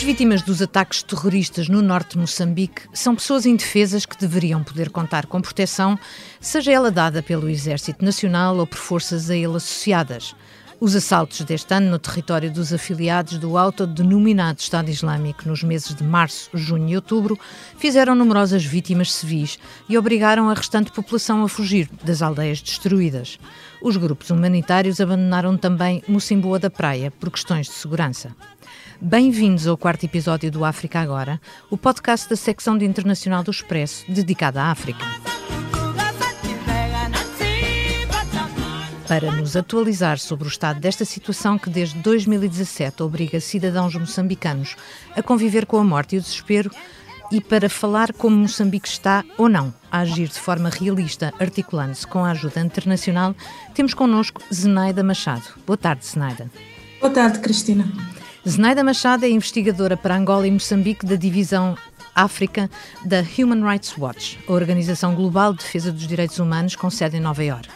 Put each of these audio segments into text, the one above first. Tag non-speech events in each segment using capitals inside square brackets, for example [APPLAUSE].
As vítimas dos ataques terroristas no norte de Moçambique são pessoas indefesas que deveriam poder contar com proteção, seja ela dada pelo Exército Nacional ou por forças a ele associadas. Os assaltos deste ano no território dos afiliados do autodenominado Estado Islâmico nos meses de março, junho e outubro fizeram numerosas vítimas civis e obrigaram a restante população a fugir das aldeias destruídas. Os grupos humanitários abandonaram também Mocimboa da Praia por questões de segurança. Bem-vindos ao quarto episódio do África Agora, o podcast da secção de Internacional do Expresso dedicada à África. para nos atualizar sobre o estado desta situação que desde 2017 obriga cidadãos moçambicanos a conviver com a morte e o desespero e para falar como Moçambique está ou não a agir de forma realista, articulando-se com a ajuda internacional, temos connosco Zenaida Machado. Boa tarde, Zenaida. Boa tarde, Cristina. Zenaida Machado é investigadora para Angola e Moçambique da divisão África da Human Rights Watch, a organização global de defesa dos direitos humanos com sede em Nova Iorque.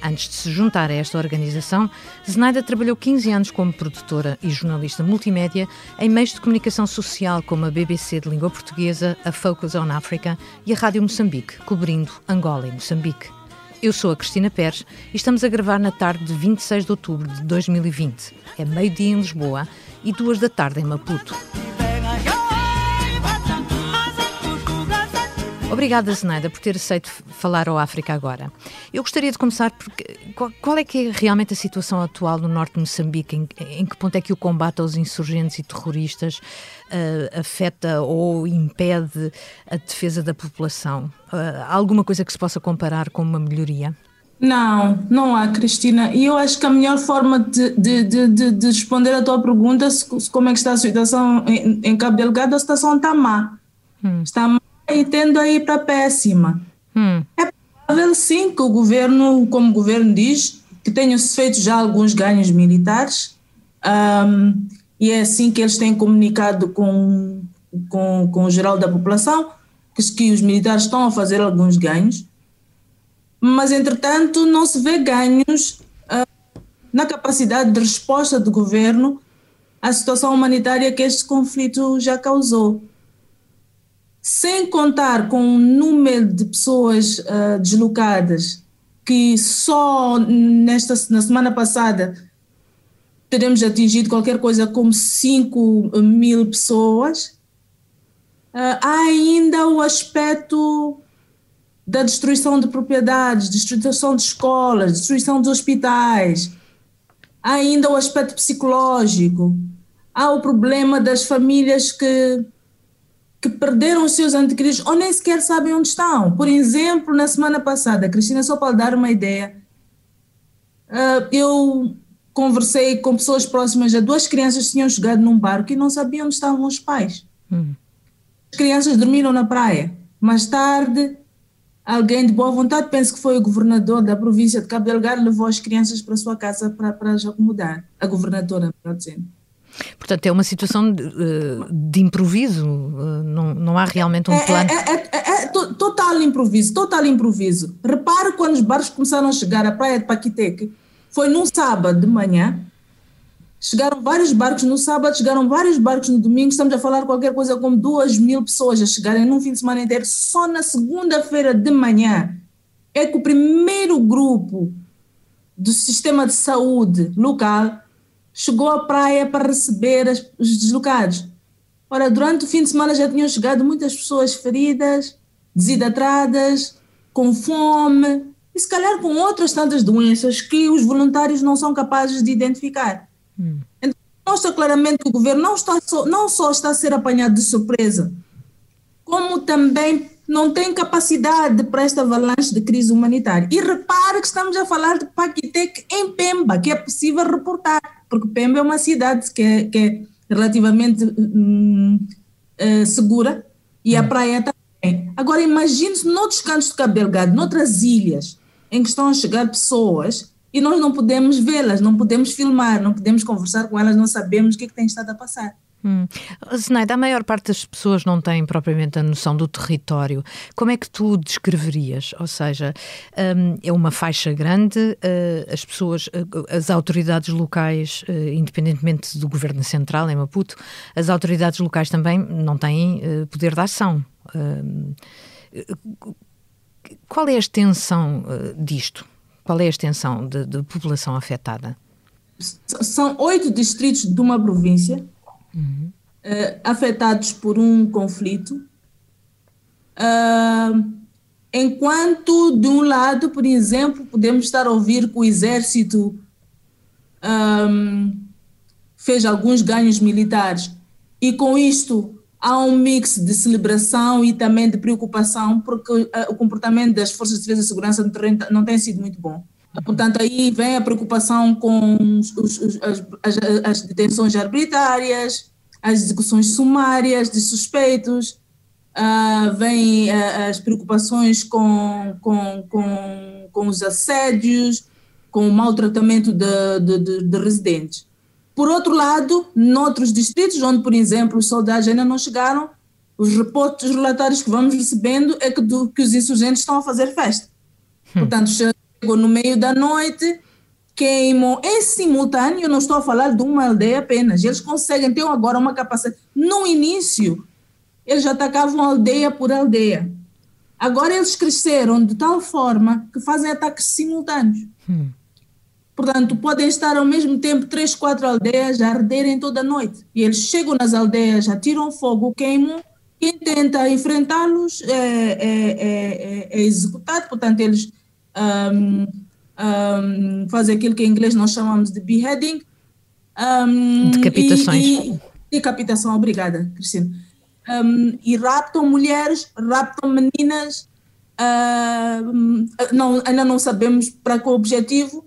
Antes de se juntar a esta organização, Zenaida trabalhou 15 anos como produtora e jornalista multimédia em meios de comunicação social como a BBC de língua portuguesa, a Focus on Africa e a Rádio Moçambique, cobrindo Angola e Moçambique. Eu sou a Cristina Pérez e estamos a gravar na tarde de 26 de outubro de 2020. É meio-dia em Lisboa e duas da tarde em Maputo. Obrigada, Zenaida, por ter aceito falar ao África agora. Eu gostaria de começar porque qual, é que é realmente a situação atual no norte de Moçambique? Em, em que ponto é que o combate aos insurgentes e terroristas uh, afeta ou impede a defesa da população? Uh, há alguma coisa que se possa comparar com uma melhoria? Não, não há, Cristina. E eu acho que a melhor forma de, de, de, de responder à tua pergunta, se, como é que está a situação em, em Cabo Delgado, a situação está má. Hum. Está má e tendo a ir para péssima. Hum. É provável sim que o governo, como o governo diz, que tenham feito já alguns ganhos militares um, e é assim que eles têm comunicado com, com, com o geral da população que, que os militares estão a fazer alguns ganhos, mas entretanto não se vê ganhos uh, na capacidade de resposta do governo à situação humanitária que este conflito já causou sem contar com o número de pessoas uh, deslocadas, que só nesta, na semana passada teremos atingido qualquer coisa como 5 mil pessoas, uh, há ainda o aspecto da destruição de propriedades, destruição de escolas, destruição de hospitais, há ainda o aspecto psicológico, há o problema das famílias que que perderam os seus entes ou nem sequer sabem onde estão. Por exemplo, na semana passada, Cristina, só para dar uma ideia, uh, eu conversei com pessoas próximas a duas crianças que tinham chegado num barco e não sabiam onde estavam os pais. Hum. As crianças dormiram na praia. Mais tarde, alguém de boa vontade, penso que foi o governador da província de Cabo Delgado, levou as crianças para a sua casa para, para as acomodar. A governadora, melhor dizendo. Portanto, é uma situação de, de improviso, não, não há realmente um é, plano. É, é, é, é, total improviso, total improviso. Repare quando os barcos começaram a chegar à praia de Paquiteque, foi num sábado de manhã, chegaram vários barcos no sábado, chegaram vários barcos no domingo, estamos a falar qualquer coisa como duas mil pessoas a chegarem num fim de semana inteiro, só na segunda-feira de manhã é que o primeiro grupo do sistema de saúde local chegou à praia para receber as, os deslocados. Ora, durante o fim de semana já tinham chegado muitas pessoas feridas, desidratadas, com fome e se calhar com outras tantas doenças que os voluntários não são capazes de identificar. Hum. Então, mostra claramente que o governo não, está só, não só está a ser apanhado de surpresa, como também não tem capacidade para esta avalanche de crise humanitária. E repare que estamos a falar de Paquitec em Pemba, que é possível reportar, porque Pemba é uma cidade que é, que é relativamente hum, uh, segura e a hum. praia também. Agora imagine-se noutros cantos de Cabo Delgado, noutras ilhas, em que estão a chegar pessoas e nós não podemos vê-las, não podemos filmar, não podemos conversar com elas, não sabemos o que, é que tem estado a passar. Hum. A maior parte das pessoas não tem propriamente a noção do território. Como é que tu descreverias? Ou seja, um, é uma faixa grande, uh, as pessoas, uh, as autoridades locais, uh, independentemente do governo central em Maputo, as autoridades locais também não têm poder de ação. Hum, qual é a extensão disto? Qual é a extensão de população afetada? São oito distritos de uma província uh, afetados por um conflito. Uh, enquanto, de um lado, por exemplo, podemos estar a ouvir que o exército um, fez alguns ganhos militares e, com isto, há um mix de celebração e também de preocupação, porque uh, o comportamento das forças de defesa e segurança no terreno não tem sido muito bom. Portanto, aí vem a preocupação com os, os, as, as, as, detenções arbitrárias, as execuções sumárias de suspeitos, uh, vem uh, as preocupações com, com, com, com os assédios, com o maltratamento de, de, de, de residentes. Por outro lado, noutros distritos, onde, por exemplo, os soldados ainda não chegaram, os reportes, os relatórios que vamos recebendo é que, do, que os insurgentes estão a fazer festa. Hum. Portanto, chegou no meio da noite, queimam em simultâneo, não estou a falar de uma aldeia apenas, eles conseguem ter agora uma capacidade. No início, eles atacavam aldeia por aldeia. Agora eles cresceram de tal forma que fazem ataques simultâneos. Hum. Portanto, podem estar ao mesmo tempo três, quatro aldeias a arderem toda a noite. E eles chegam nas aldeias, atiram fogo, queimam. Quem tenta enfrentá-los é, é, é, é executado. Portanto, eles um, um, fazer aquilo que em inglês nós chamamos de beheading. Um, decapitações. E, e, decapitação, obrigada, Cristina. E raptam mulheres, raptam meninas, uh, não, ainda não sabemos para qual objetivo,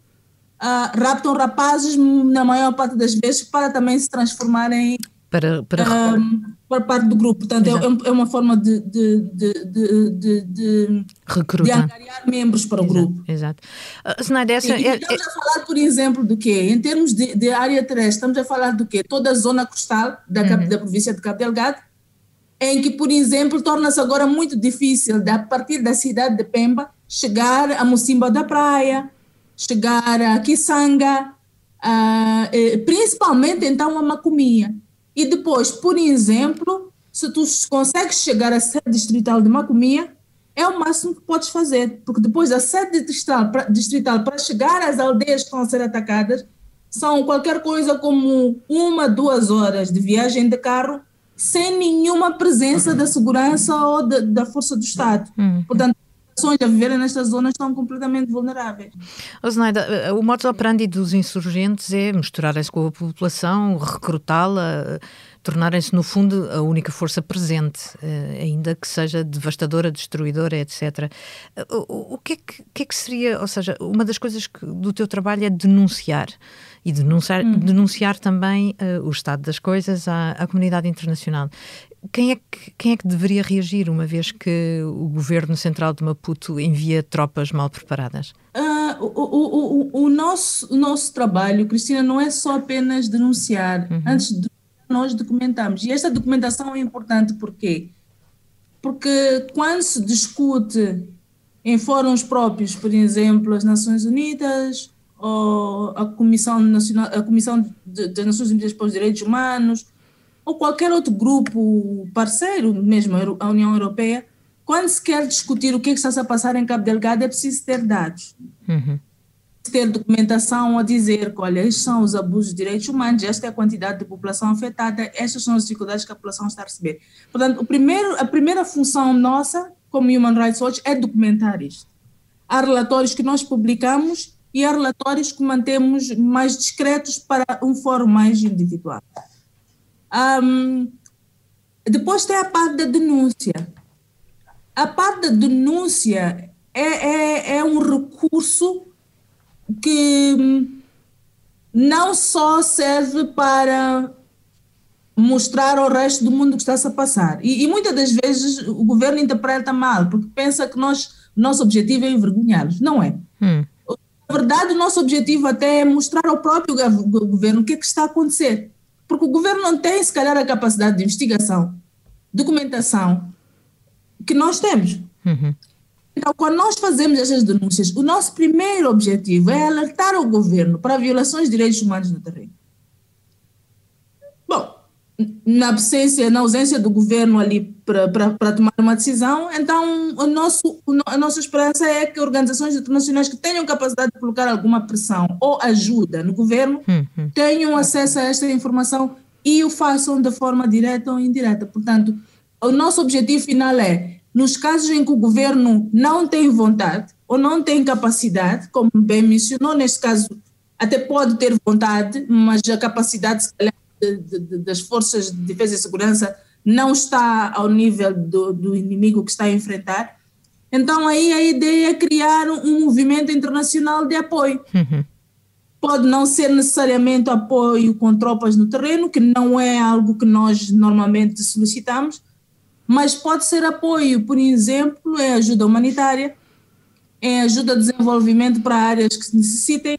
uh, raptam rapazes, na maior parte das vezes, para também se transformarem para, para... Um, para parte do grupo. Portanto, é, é, uma forma de, de, de, de, de, Recrutar. de membros para Exato, o grupo. Exato. Uh, Snyder, essa, e, é, estamos é... a falar, por exemplo, do quê? Em termos de, de área terrestre, estamos a falar do quê? Toda a zona costal da, uhum. da província de Cabo Delgado, em que, por exemplo, torna-se agora muito difícil, a partir da cidade de Pemba, chegar a Mocimba da Praia, chegar a Kisanga, uh, principalmente então a Macomia. E depois, por exemplo, se tu consegues chegar à sede distrital de Macomia, é o máximo que podes fazer, porque depois da sede distrital para, distrital para chegar às aldeias que estão a ser atacadas, são qualquer coisa como uma, duas horas de viagem de carro, sem nenhuma presença da segurança ou de, da força do Estado. Uhum. Portanto, pessoas a viverem nestas zonas estão completamente vulneráveis. O modus operandi dos insurgentes é misturarem-se com a população, recrutá-la, tornarem-se, no fundo, a única força presente, eh, ainda que seja devastadora, destruidora, etc. O, que, é que, que, é que, seria, ou seja, uma das coisas que, do teu trabalho é denunciar e denunciar, hum. denunciar também uh, o estado das coisas à, à comunidade internacional. Quem é, que, quem é que deveria reagir, uma vez que o governo central de Maputo envia tropas mal preparadas? Uh, o, o, o, o, nosso, o nosso trabalho, Cristina, não é só apenas denunciar. Uhum. Antes de nós documentamos. E esta documentação é importante porque porque quando se discute em fóruns próprios, por exemplo, as Nações Unidas ou a Comissão Nacional, a Comissão das Nações Unidas para os Direitos Humanos ou qualquer outro grupo parceiro, mesmo a União Europeia, quando se quer discutir o que, é que está a passar em Cabo Delgado, é preciso ter dados. Uhum. Ter documentação a dizer que, olha, estes são os abusos de direitos humanos, esta é a quantidade de população afetada, estas são as dificuldades que a população está a receber. Portanto, o primeiro, a primeira função nossa, como Human Rights Watch, é documentar isto. Há relatórios que nós publicamos e há relatórios que mantemos mais discretos para um fórum mais individual. Um, depois tem a parte da denúncia. A parte da denúncia é, é, é um recurso que não só serve para mostrar ao resto do mundo o que está-se a passar. E, e, muitas das vezes o governo interpreta mal, porque pensa que nós, nosso objetivo é envergonhá-los. Não é. Hum. Na verdade, o nosso objetivo até é mostrar ao próprio governo o que é que está a acontecer. Porque o governo não tem, se calhar, a capacidade de investigação, documentação que nós temos. Uhum. Então, quando nós fazemos essas denúncias, o nosso primeiro objetivo é alertar o governo para violações de direitos humanos no terreno. Na absência, na ausência do governo ali para tomar uma decisão, então o nosso, a nossa esperança é que organizações internacionais que tenham capacidade de colocar alguma pressão ou ajuda no governo uhum. tenham acesso a esta informação e o façam de forma direta ou indireta. Portanto, o nosso objetivo final é, nos casos em que o governo não tem vontade ou não tem capacidade, como bem mencionou, neste caso até pode ter vontade, mas a capacidade, se calhar, de, de, das forças de defesa e segurança não está ao nível do, do, inimigo que está a enfrentar. Então, aí a ideia é criar um movimento internacional de apoio. Uhum. Pode não ser necessariamente apoio com tropas no terreno, que não é algo que nós normalmente solicitamos, mas pode ser apoio, por exemplo, é ajuda humanitária, é ajuda a desenvolvimento para áreas que necessitem,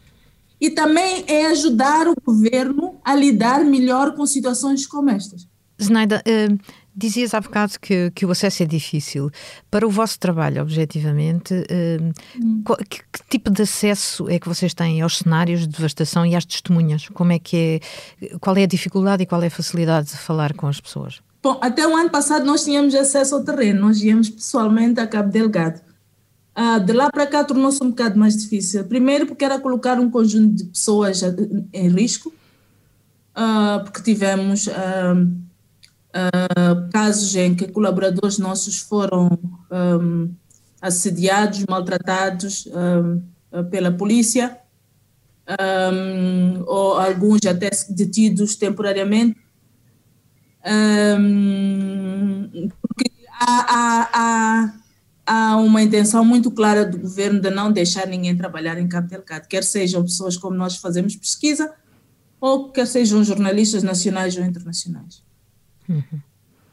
e também é ajudar o governo a lidar melhor com situações como estas. Zenaida, uh, dizias há bocado que, que o acesso é difícil. Para o vosso trabalho, objetivamente, uh, hum. qual, que, que, tipo de acesso é que vocês têm aos cenários de devastação e às testemunhas? Como é que é, qual é a dificuldade e qual é a facilidade de falar com as pessoas? Bom, até o ano passado nós tínhamos acesso ao terreno, nós íamos pessoalmente a Cabo Delgado. Ah, de lá para cá tornou-se um bocado mais difícil. Primeiro, porque era colocar um conjunto de pessoas em risco, ah, porque tivemos ah, casos em que colaboradores nossos foram assediados, maltratados pela polícia, ou alguns até detidos temporariamente. porque há, há, há há uma intenção muito clara do governo de não deixar ninguém trabalhar em Cabo Delgado, quer sejam pessoas como nós fazemos pesquisa, ou quer sejam jornalistas nacionais ou internacionais. Uhum.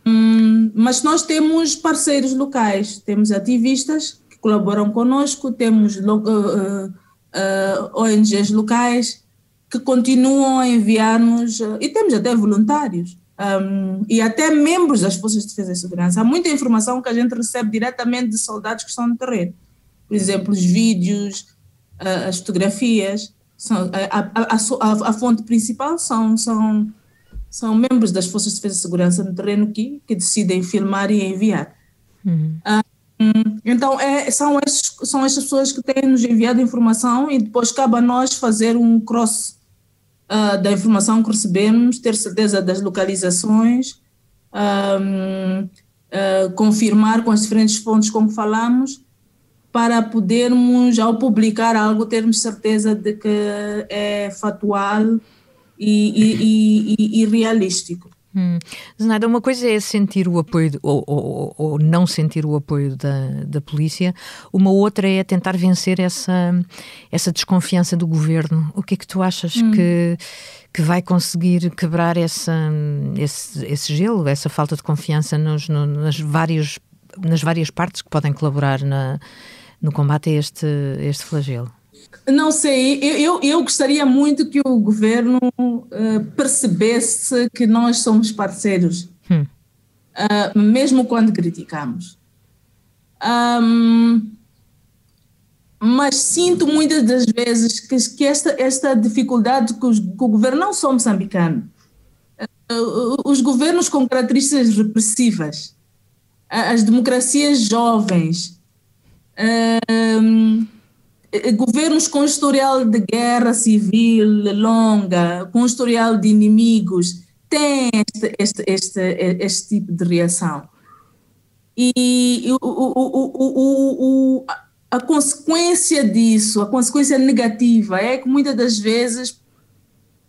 Hum, mas nós temos parceiros locais, temos ativistas que colaboram conosco, temos uh, uh, uh, ONGs locais que continuam a enviar-nos, uh, e temos até voluntários um, e até membros das Forças de Defesa e Segurança. Há muita informação que a gente recebe diretamente de soldados que estão no terreno. Por exemplo, os vídeos, as fotografias. São, a, a, a, a, fonte principal são, são, são membros das Forças de Defesa e Segurança no terreno que, que decidem filmar e enviar. Uhum. Um, então, é, são, estes, são estas pessoas que têm nos enviado informação e depois cabe a nós fazer um cross uh, da informação que recebemos, ter certeza das localizações, um, uh, ah, confirmar com as diferentes fontes com que falamos, para podermos, ao publicar algo, termos certeza de que é factual e, e, e, e realístico. Hum. Zenaida, uma coisa é sentir o apoio, de, ou, ou, ou, não sentir o apoio da, da polícia, uma outra é tentar vencer essa, essa desconfiança do governo. O que é que tu achas hum. que, que vai conseguir quebrar essa, esse, esse gelo, essa falta de confiança nos, no, nas, vários, nas várias partes que podem colaborar na, no combate a este, a este flagelo? Não sei, eu, eu, eu, gostaria muito que o governo uh, percebesse que nós somos parceiros, hum. uh, mesmo quando criticamos. Um, mas sinto muitas das vezes que, que esta, esta dificuldade que, os, que o governo, não só moçambicano, uh, os governos com características repressivas, as democracias jovens, governos com historial de guerra civil longa, com historial de inimigos, têm este, este, este, este tipo de reação. E o, o, o, a consequência disso, a consequência negativa, é que muitas das vezes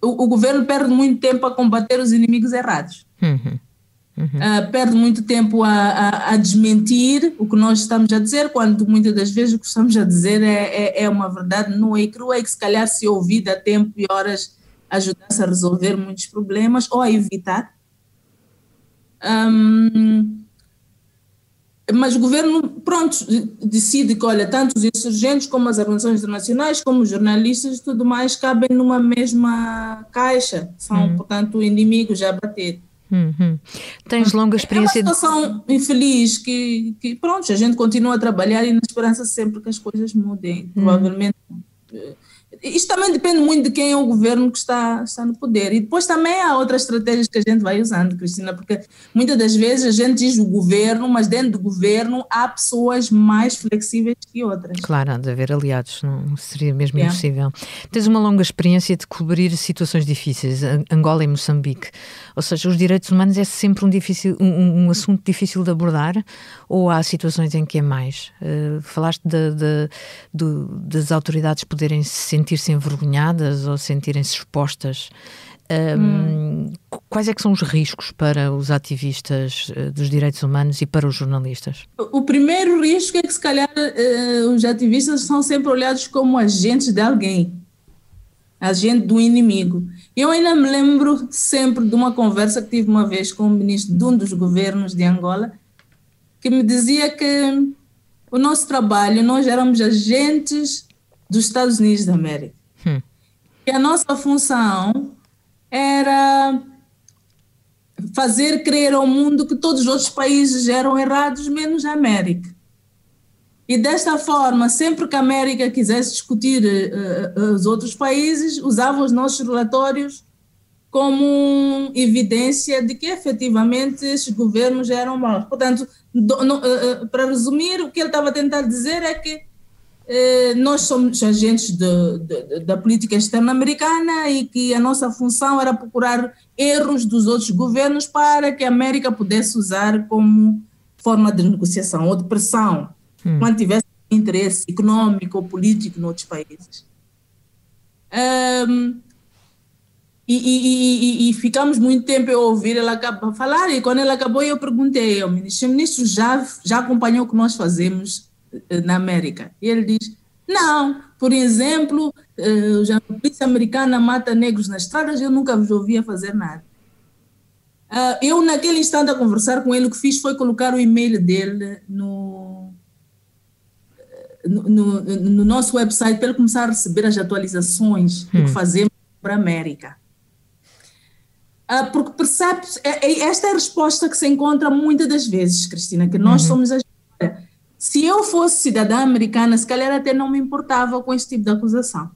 o, governo perde muito tempo a combater os inimigos errados. Uhum. Uhum. Uh, perde muito tempo a, a, a, desmentir o que nós estamos a dizer, quando muitas das vezes o que estamos a dizer é, é, é uma verdade nua e crua e que se calhar se ouvida a tempo e horas ajudasse a resolver muitos problemas ou a evitar. Um, mas o governo, pronto, decide que, olha, tanto os insurgentes como as organizações internacionais, como os jornalistas, tudo mais, cabem numa mesma caixa. São, uhum. portanto, inimigos a bater. Uhum. Tens longa experiência. É uma situação de... infeliz que, que, pronto, a gente continua a trabalhar e na esperança sempre que as coisas mudem. Uhum. Provavelmente isto também depende muito de quem é o governo que está, está no poder. E depois também há outras estratégias que a gente vai usando, Cristina, porque muitas das vezes a gente diz o governo, mas dentro do governo há pessoas mais flexíveis que outras. Claro, há de haver aliados, não seria mesmo yeah. impossível. Tens uma longa experiência de cobrir situações difíceis, Angola e Moçambique. Ou seja, os direitos humanos é sempre um, difícil, um, um assunto difícil de abordar ou há situações em que é mais? Uh, falaste de, de, de, das autoridades poderem se sentir-se envergonhadas ou sentirem-se expostas. Um, hum. Quais é que são os riscos para os ativistas uh, dos direitos humanos e para os jornalistas? O primeiro risco é que se calhar uh, os ativistas são sempre olhados como agentes de alguém, agente do inimigo. Eu ainda me lembro sempre de uma conversa que tive uma vez com o ministro de um dos governos de Angola, que me dizia que o nosso trabalho, nós éramos agentes dos Estados Unidos da América. Hum. E a nossa função era fazer crer ao mundo que todos os outros países eram errados, menos a América. E desta forma, sempre que a América quisesse discutir uh, os outros países, usava os nossos relatórios como evidência de que efetivamente esses governos eram maus. Portanto, do, no, uh, para resumir, o que ele estava a tentar dizer é que nós somos agentes de, de, da política externa americana e que a nossa função era procurar erros dos outros governos para que a América pudesse usar como forma de negociação ou de pressão hum. quando tivesse interesse econômico ou político noutros países. Um, e, e, e, e, ficamos muito tempo a ouvir ela falar, e quando ela acabou, eu perguntei ao ministro: o ministro já, já acompanhou o que nós fazemos eh, na América? E ele diz: não, por exemplo, eh, a polícia americana mata negros nas estradas, eu nunca vos ouvia fazer nada. Uh, eu, naquele instante, a conversar com ele, o que fiz foi colocar o e-mail dele no, no, no, no, nosso website para ele começar a receber as atualizações hum. do que hum. fazemos para a América. Uh, porque percebes, é, é, esta é a resposta que se encontra muitas das vezes, Cristina, que nós uhum. somos a se eu fosse cidadã americana, se calhar até não me importava com esse tipo de acusação.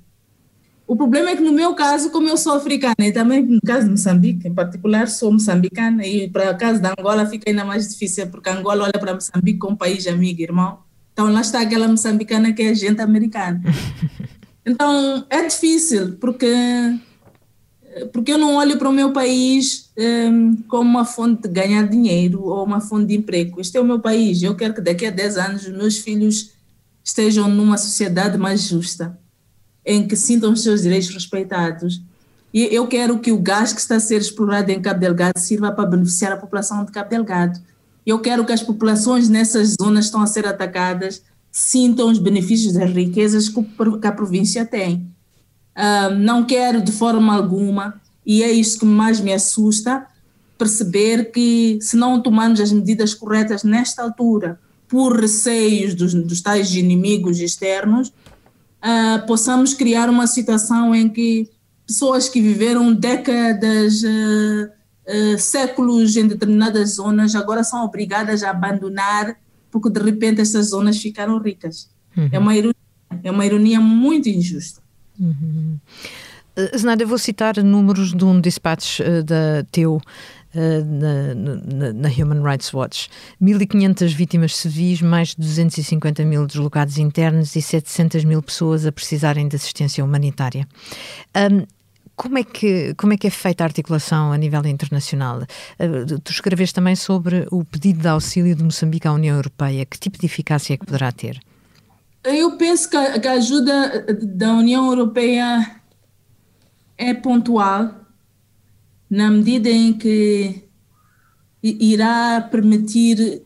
O problema é que no meu caso, como eu sou africana, e também no caso de Moçambique, em particular, sou moçambicana, e para o caso da Angola fica ainda mais difícil, porque Angola olha para Moçambique como um país amigo, irmão. Então lá está aquela moçambicana que é gente americana. [LAUGHS] Então é difícil, porque, porque eu não olho para o meu país um, como uma fonte de ganhar dinheiro ou uma fonte de emprego. Este é o meu país. Eu quero que daqui a 10 anos os meus filhos estejam numa sociedade mais justa, em que sintam os seus direitos respeitados. E eu quero que o gás que está a ser explorado em Cabo Delgado sirva para beneficiar a população de Cabo Delgado eu quero que as populações nessas zonas estão a ser atacadas sintam os benefícios das riquezas que a província tem. Uh, não quero de forma alguma, e é isso que mais me assusta, perceber que se não tomarmos as medidas corretas nesta altura, por receios dos, dos tais inimigos externos, uh, possamos criar uma situação em que pessoas que viveram décadas uh, séculos em determinadas zonas agora são obrigadas a abandonar porque de repente essas zonas ficaram ricas. Uhum. É, uma ironia, é uma ironia muito injusta. Uhum. Uh, Zenada, eu vou citar números de um dispatch uh, da teu uh, na, na, na, Human Rights Watch. 1.500 vítimas civis, mais de 250 mil deslocados internos e 700 mil pessoas a precisarem de assistência humanitária. Um, como é, que, como é que é feita a articulação a nível internacional? Uh, tu escreves também sobre o pedido de auxílio de Moçambique à União Europeia. Que tipo de eficácia é que poderá ter? Eu penso que a, ajuda da União Europeia é pontual, na medida em que irá permitir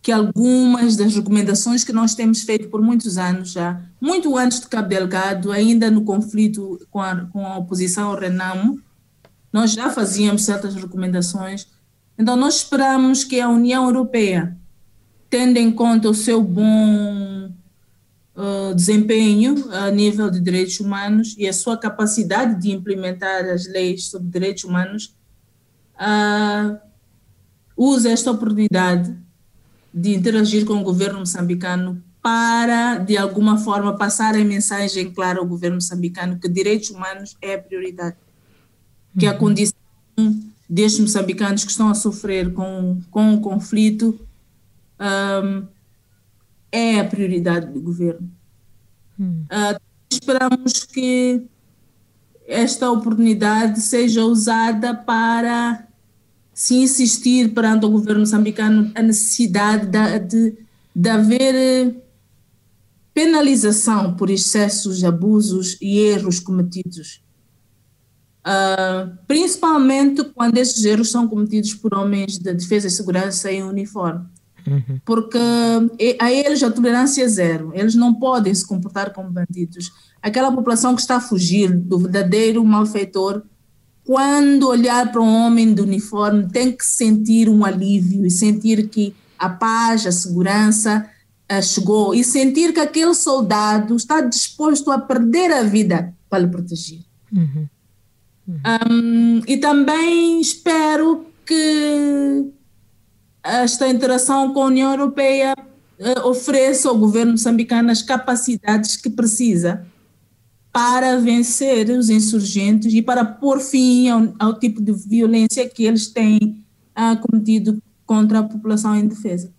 que algumas das recomendações que nós temos feito por muitos anos já, muito antes de Cabo Delgado, ainda no conflito com a, com a oposição ao Renamo, nós já fazíamos certas recomendações. Então, nós esperamos que a União Europeia tendo em conta o seu bom uh, desempenho a nível de direitos humanos e a sua capacidade de implementar as leis sobre direitos humanos, uh, usa esta oportunidade de interagir com o governo moçambicano para, de alguma forma, passar a mensagem clara ao governo moçambicano que direitos humanos é a prioridade, que a uhum. condição destes moçambicanos que estão a sofrer com, com o conflito um, é a prioridade do governo. Hum. Uh, esperamos que esta oportunidade seja usada para se insistir perante o governo moçambicano a necessidade de, de, de haver eh, penalização por excessos, abusos e erros cometidos. Uh, principalmente quando esses erros são cometidos por homens de defesa e segurança em uniforme. Uhum. Porque a eles a tolerância é zero, eles não podem se comportar como bandidos. Aquela população que está a fugir do verdadeiro malfeitor, quando olhar para um homem de uniforme, tem que sentir um alívio e sentir que a paz, a segurança uh, chegou e sentir que aquele soldado está disposto a perder a vida para lhe proteger. Uhum. Uhum. Um, e também espero que esta interação com a União Europeia uh, ofereça ao governo moçambicano as capacidades que precisa para vencer os insurgentes e para pôr fim ao, ao tipo de violência que eles têm uh, cometido contra a população indefesa.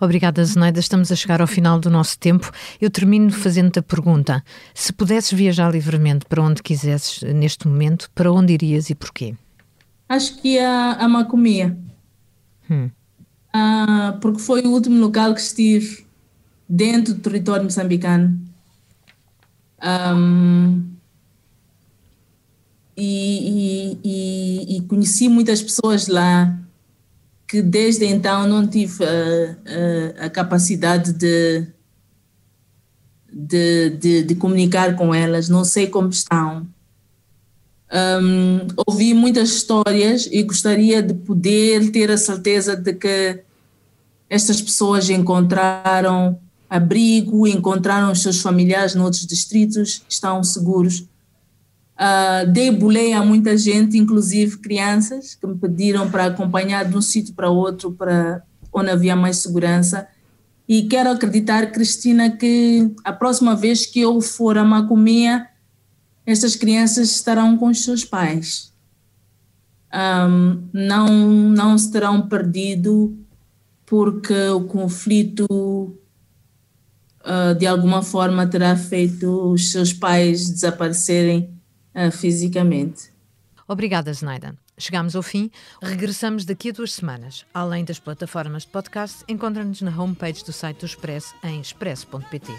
Obrigada, Zeneida. Estamos a chegar ao final do nosso tempo. Eu termino fazendo-te a pergunta: se pudesses viajar livremente para onde quisesses neste momento, para onde irias e porquê? Acho que a, a Macomia. Hum. Ah, porque foi o último local que estive dentro do território moçambicano. Um, e, e, e, conheci muitas pessoas lá que desde então não tive a, a, a capacidade de, de, de, de, comunicar com elas, não sei como estão. Um, ouvi muitas histórias e gostaria de poder ter a certeza de que estas pessoas encontraram abrigo, encontraram os seus familiares noutros distritos, estão seguros. Uh, dei boleia a muita gente, inclusive crianças, que me pediram para acompanhar de um sítio para outro, para onde havia mais segurança. E quero acreditar, Cristina, que a próxima vez que eu for a Macomia, estas crianças estarão com os seus pais. Um, não, não se terão perdido porque o conflito uh, de alguma forma terá feito os seus pais desaparecerem uh, fisicamente. Obrigada, Zenaida. Chegamos ao fim. Regressamos daqui a duas semanas. Além das plataformas de podcast, encontra-nos na homepage do site do Expresso em expresso.pt.